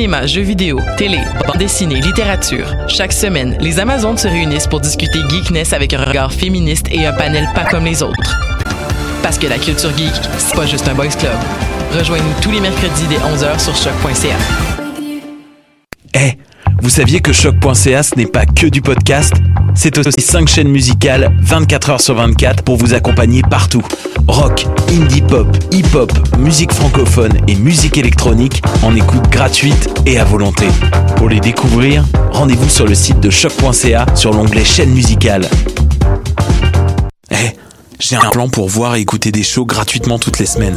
Cinéma, jeux vidéo, télé, bande dessinée, littérature. Chaque semaine, les Amazones se réunissent pour discuter geekness avec un regard féministe et un panel pas comme les autres. Parce que la culture geek, c'est pas juste un boys club. Rejoignez-nous tous les mercredis dès 11h sur choc.ca. Eh, vous saviez que choc.ca ce n'est pas que du podcast? C'est aussi 5 chaînes musicales 24 heures sur 24 pour vous accompagner partout. Rock, indie pop, hip-hop, musique francophone et musique électronique en écoute gratuite et à volonté. Pour les découvrir, rendez-vous sur le site de choc.ca sur l'onglet chaîne musicale. Eh, j'ai un plan pour voir et écouter des shows gratuitement toutes les semaines.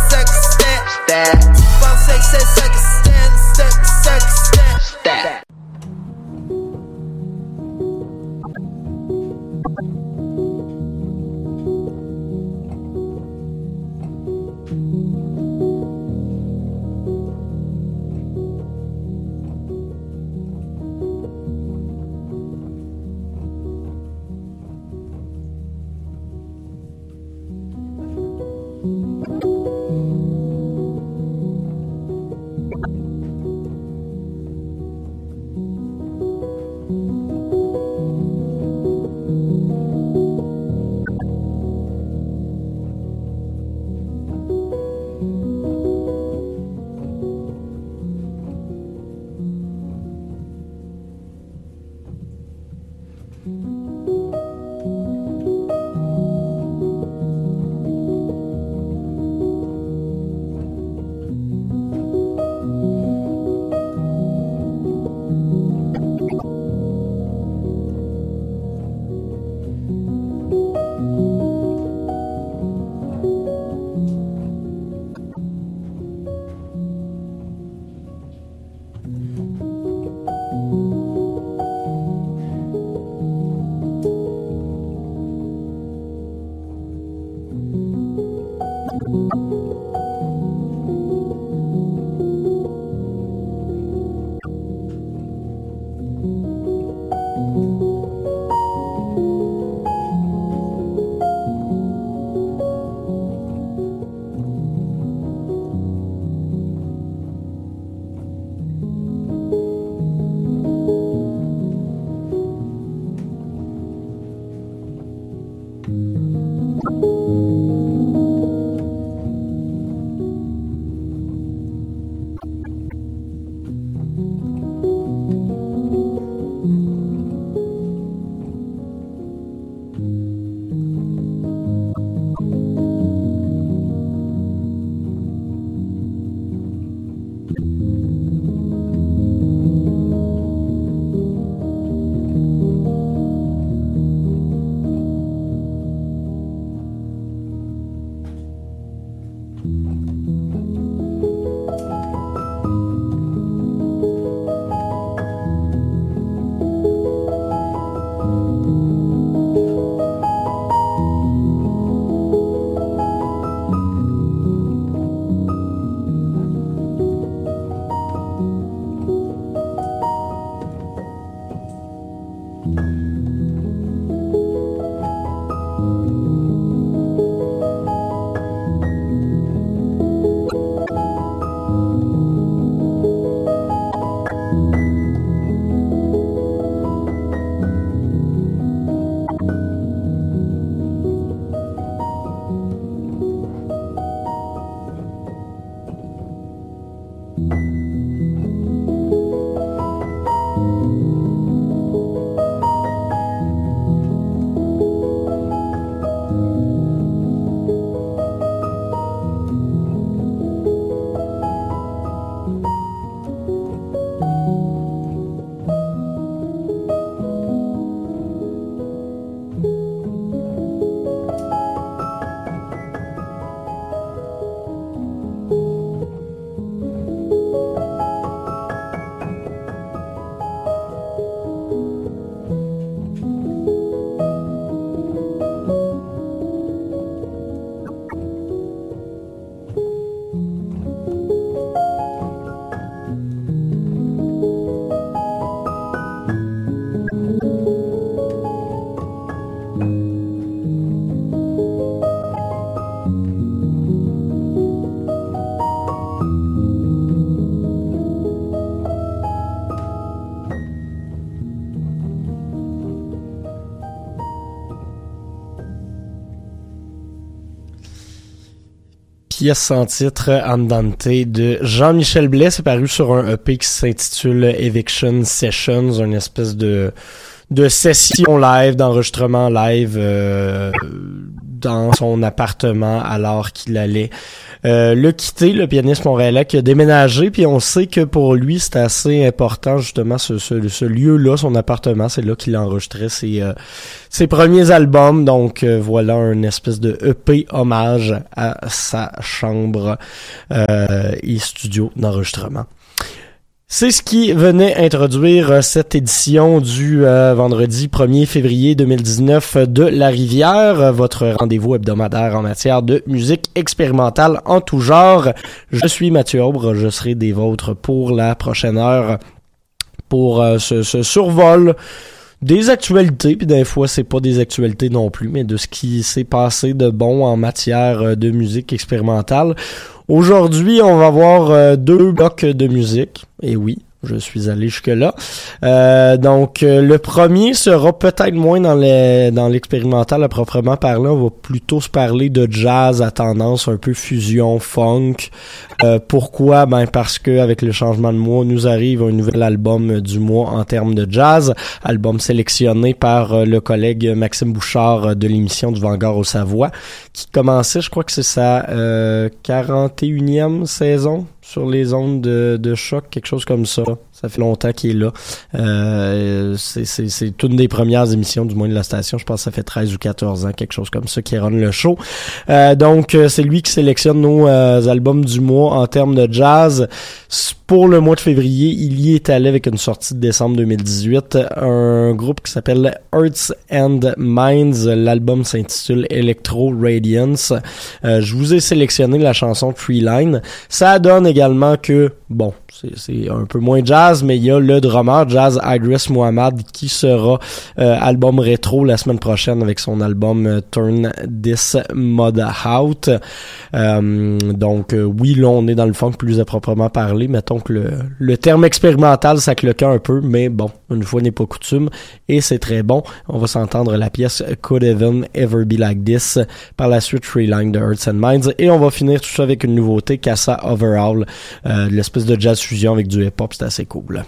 stat. Five, six, six, stand, step, pièce sans titre Andante de Jean-Michel Blais. C'est paru sur un EP qui s'intitule Eviction Sessions, une espèce de de session live, d'enregistrement live euh, dans son appartement alors qu'il allait euh, le quitter, le pianiste montréalais qui a déménagé, puis on sait que pour lui, c'est assez important justement ce, ce, lieu-là, son appartement, c'est là qu'il enregistrait ses, euh, ses premiers albums, donc euh, voilà un espèce de EP hommage à sa chambre et studio d'enregistrement. C'est ce qui venait introduire euh, cette édition du euh, vendredi 1er février 2019 de La Rivière, euh, votre rendez-vous hebdomadaire en matière de musique expérimentale en tout genre. Je suis Mathieu Aubre, je serai des vôtres pour la prochaine heure pour ce, survol des actualités, puis des fois c'est pas des actualités non plus, mais de ce qui s'est passé de bon en matière de musique expérimentale. Aujourd'hui, on va voir deux blocs de musique. Et oui, je suis allé jusque-là. Euh, donc, euh, le premier sera peut-être moins dans les, dans l'expérimental à proprement parler. On va plutôt se parler de jazz à tendance un peu fusion, funk. Euh, pourquoi? Ben parce que avec le changement de mois, nous arrive un nouvel album du mois en termes de jazz. Album sélectionné par le collègue Maxime Bouchard de l'émission du Vanguard au Savoie, qui commençait, je crois que c'est sa 41e saison sur les ondes de, de choc, quelque chose comme ça. Ça fait longtemps qu'il est là. Euh, c'est une des premières émissions, du moins de la station. Je pense que ça fait 13 ou 14 ans, quelque chose comme ça, qui run le show. Euh, donc, euh, c'est lui qui sélectionne nos euh, albums du mois en termes de jazz. Pour le mois de février, il y est allé avec une sortie de décembre 2018. Un groupe qui s'appelle Earths and Minds. L'album s'intitule Electro Radiance. je vous ai sélectionné la chanson Tree Line. Ça donne également que, bon, c'est un peu moins jazz, mais il y a le drummer Jazz Idris Muhammad qui sera euh, album rétro la semaine prochaine avec son album euh, Turn This Mod Out. Euh, donc oui, là on est dans le funk plus à proprement parler. Mettons que le, terme expérimental ça cloque un peu, mais bon, une fois n'est pas coutume et c'est très bon. On va s'entendre la pièce Could Even Ever Be Like This par la suite Line de Earths and Minds et on va finir tout ça avec une nouveauté Casa Overall, l'espèce de jazz fusion avec du hip-hop, c'est assez cool. Surrender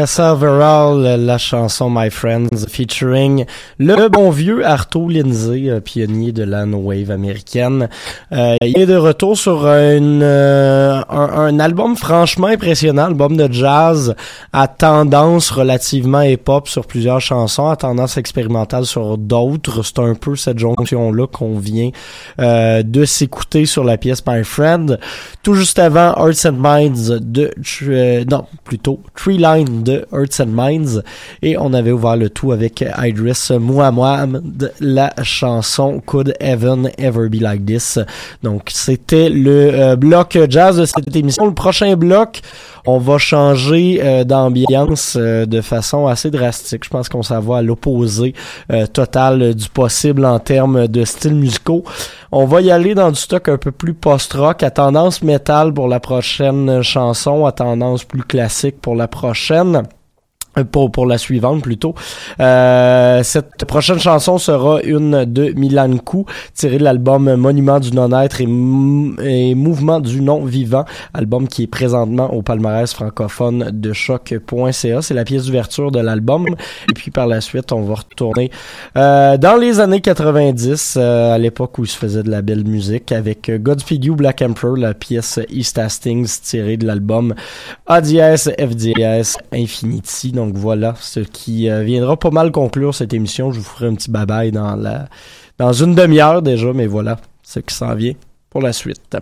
Casa Overall, la chanson My Friends, featuring le bon vieux Arto Lindsay, euh, pionnier de la no wave américaine. Euh, il est de retour sur une, euh, un, un album franchement impressionnant, album de jazz à tendance relativement hip-hop sur plusieurs chansons, à tendance expérimentale sur d'autres. C'est un peu cette jonction-là qu'on vient euh, de s'écouter sur la pièce My Friend. Tout juste avant, Hearts and Minds de... euh, non, plutôt Tree Line de Hearts and Minds et on avait ouvert le tout avec Idris Muhammad la chanson Could Heaven Ever Be Like This? Donc c'était le euh, bloc jazz de cette émission. Le prochain bloc on va changer euh, d'ambiance euh, de façon assez drastique. Je pense qu'on s'en va à l'opposé total du possible en termes de styles musicaux. On va y aller dans du stock un peu plus post-rock, à tendance métal pour la prochaine chanson, à tendance plus classique pour la prochaine. Euh, Pour, pour la suivante plutôt. Euh, cette prochaine chanson sera une de Milan Kou, tirée de l'album Monument du non-être et, Mou- et Mouvement du non-vivant, album qui est présentement au palmarès francophone de choc.ca. C'est la pièce d'ouverture de l'album. Et puis par la suite, on va retourner euh, dans les années 90, euh, à l'époque où il se faisait de la belle musique, avec Godspeed You Black Emperor, la pièce East Hastings tirée de l'album ADS FDS Infinity. Donc voilà, ce qui euh, viendra pas mal conclure cette émission. Je vous ferai un petit bye-bye dans la dans une demi-heure déjà, mais voilà ce qui s'en vient pour la suite.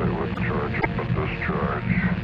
they would charge up a discharge.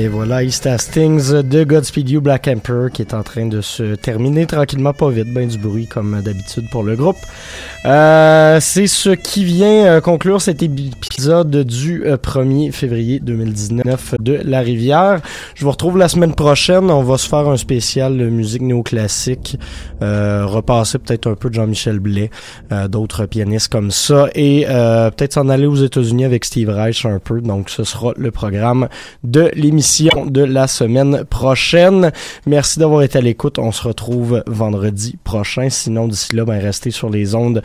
Et voilà, East Hastings de Godspeed You Black Emperor qui est en train de se terminer tranquillement, pas vite, ben du bruit comme d'habitude pour le groupe. Euh, c'est ce qui vient euh, conclure cet épisode du euh, 1er février 2019 de La Rivière. Je vous retrouve la semaine prochaine. On va se faire un spécial musique néoclassique, euh, repasser peut-être un peu de Jean-Michel Blais, euh, d'autres pianistes comme ça, et euh, peut-être s'en aller aux États-Unis avec Steve Reich un peu. Donc ce sera le programme de l'émission de la semaine prochaine. Merci d'avoir été à l'écoute. On se retrouve vendredi prochain. Sinon, d'ici là, ben, restez sur les ondes